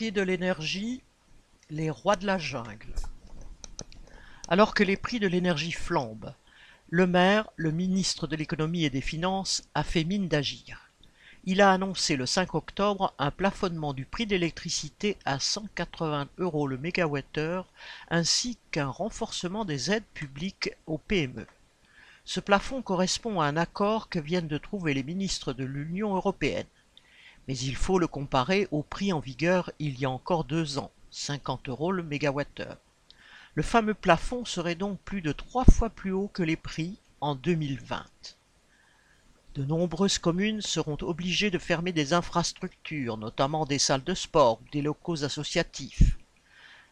De l'énergie, les rois de la jungle. Alors que les prix de l'énergie flambent, le maire, le ministre de l'économie et des finances, a fait mine d'agir. Il a annoncé le 5 octobre un plafonnement du prix de l'électricité à 180 euros le mégawattheure ainsi qu'un renforcement des aides publiques aux PME. Ce plafond correspond à un accord que viennent de trouver les ministres de l'Union européenne. Mais il faut le comparer au prix en vigueur il y a encore deux ans, 50 euros le mégawattheure. Le fameux plafond serait donc plus de trois fois plus haut que les prix en 2020. De nombreuses communes seront obligées de fermer des infrastructures, notamment des salles de sport ou des locaux associatifs.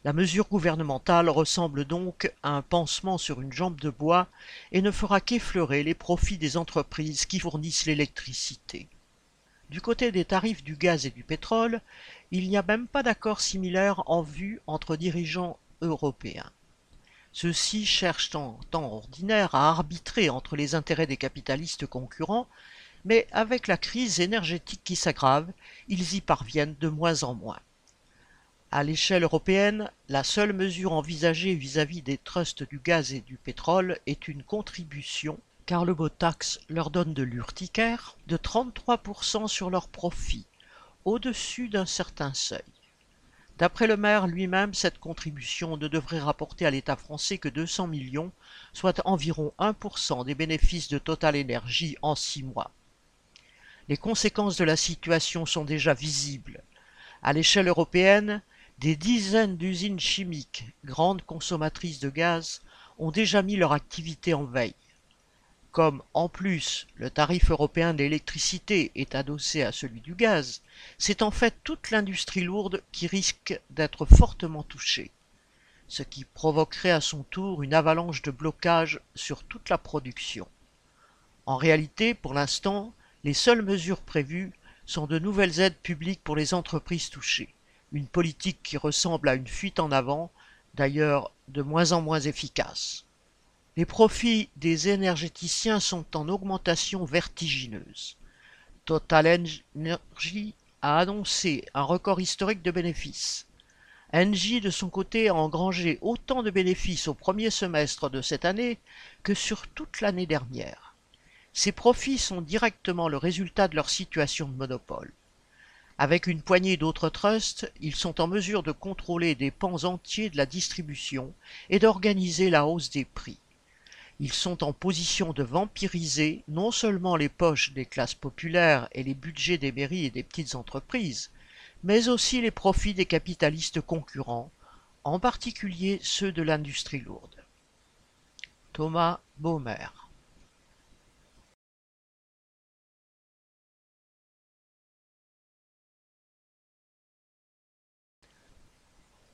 La mesure gouvernementale ressemble donc à un pansement sur une jambe de bois et ne fera qu'effleurer les profits des entreprises qui fournissent l'électricité. Du côté des tarifs du gaz et du pétrole, il n'y a même pas d'accord similaire en vue entre dirigeants européens. Ceux-ci cherchent en temps ordinaire à arbitrer entre les intérêts des capitalistes concurrents, mais avec la crise énergétique qui s'aggrave, ils y parviennent de moins en moins. À l'échelle européenne, la seule mesure envisagée vis-à-vis des trusts du gaz et du pétrole est une contribution, car le Botax leur donne de l'urticaire, de 33% sur leurs profits, au-dessus d'un certain seuil. D'après le maire lui-même, cette contribution ne devrait rapporter à l'État français que 200 millions, soit environ 1% des bénéfices de Total Énergie en six mois. Les conséquences de la situation sont déjà visibles. À l'échelle européenne, des dizaines d'usines chimiques, grandes consommatrices de gaz, ont déjà mis leur activité en veille. Comme, en plus, le tarif européen de l'électricité est adossé à celui du gaz, c'est en fait toute l'industrie lourde qui risque d'être fortement touchée, ce qui provoquerait à son tour une avalanche de blocage sur toute la production. En réalité, pour l'instant, les seules mesures prévues sont de nouvelles aides publiques pour les entreprises touchées une politique qui ressemble à une fuite en avant, d'ailleurs de moins en moins efficace. Les profits des énergéticiens sont en augmentation vertigineuse. Total Energy a annoncé un record historique de bénéfices. Engie, de son côté, a engrangé autant de bénéfices au premier semestre de cette année que sur toute l'année dernière. Ces profits sont directement le résultat de leur situation de monopole. Avec une poignée d'autres trusts, ils sont en mesure de contrôler des pans entiers de la distribution et d'organiser la hausse des prix. Ils sont en position de vampiriser non seulement les poches des classes populaires et les budgets des mairies et des petites entreprises, mais aussi les profits des capitalistes concurrents, en particulier ceux de l'industrie lourde. Thomas Baumer